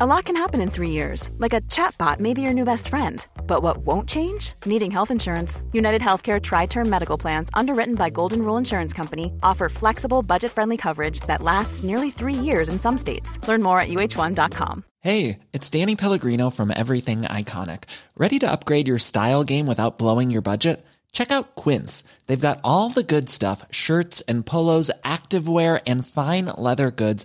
A lot can happen in three years, like a chatbot may be your new best friend. But what won't change? Needing health insurance. United Healthcare Tri Term Medical Plans, underwritten by Golden Rule Insurance Company, offer flexible, budget friendly coverage that lasts nearly three years in some states. Learn more at uh1.com. Hey, it's Danny Pellegrino from Everything Iconic. Ready to upgrade your style game without blowing your budget? Check out Quince. They've got all the good stuff shirts and polos, activewear, and fine leather goods,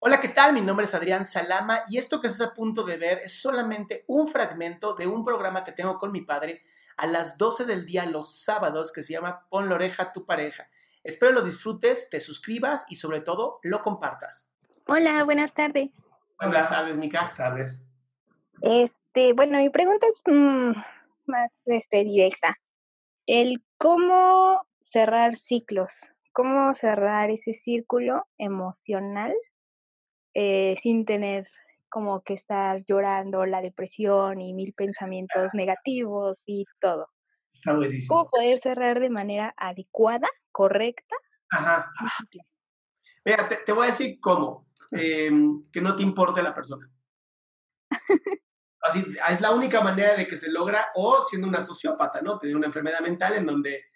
Hola, ¿qué tal? Mi nombre es Adrián Salama y esto que estás a punto de ver es solamente un fragmento de un programa que tengo con mi padre a las 12 del día los sábados que se llama Pon la oreja a tu pareja. Espero lo disfrutes, te suscribas y sobre todo lo compartas. Hola, buenas tardes. Buenas tardes, Mica. Buenas tardes. Este, bueno, mi pregunta es mm, más este, directa. El cómo cerrar ciclos, cómo cerrar ese círculo emocional eh, sin tener como que estar llorando la depresión y mil pensamientos negativos y todo. Está buenísimo. ¿Cómo poder cerrar de manera adecuada, correcta? Ajá. Mira, te, te voy a decir cómo. eh, que no te importe la persona. Así, es la única manera de que se logra, o siendo una sociópata, ¿no? Tener una enfermedad mental en donde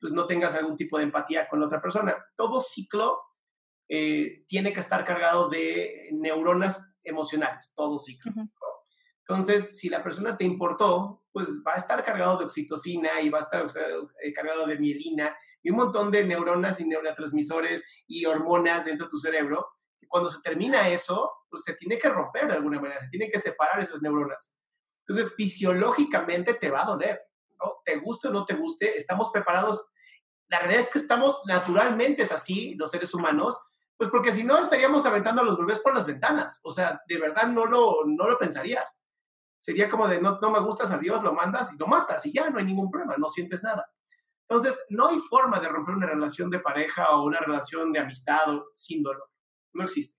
pues, no tengas algún tipo de empatía con la otra persona. Todo ciclo eh, tiene que estar cargado de neuronas emocionales, todo ciclo. Ujú. ¿no? Entonces, si la persona te importó, pues va a estar cargado de oxitocina y va a estar o sea, eh, cargado de mielina y un montón de neuronas y neurotransmisores y hormonas dentro de tu cerebro. Y cuando se termina eso, pues se tiene que romper de alguna manera, se tiene que separar esas neuronas. Entonces, fisiológicamente te va a doler, ¿no? Te guste o no te guste, estamos preparados. La realidad es que estamos naturalmente es así, los seres humanos, pues porque si no estaríamos aventando a los bebés por las ventanas. O sea, de verdad no lo, no lo pensarías. Sería como de no, no me gustas a Dios, lo mandas y lo matas y ya no hay ningún problema, no sientes nada. Entonces, no hay forma de romper una relación de pareja o una relación de amistad sin dolor. No existe.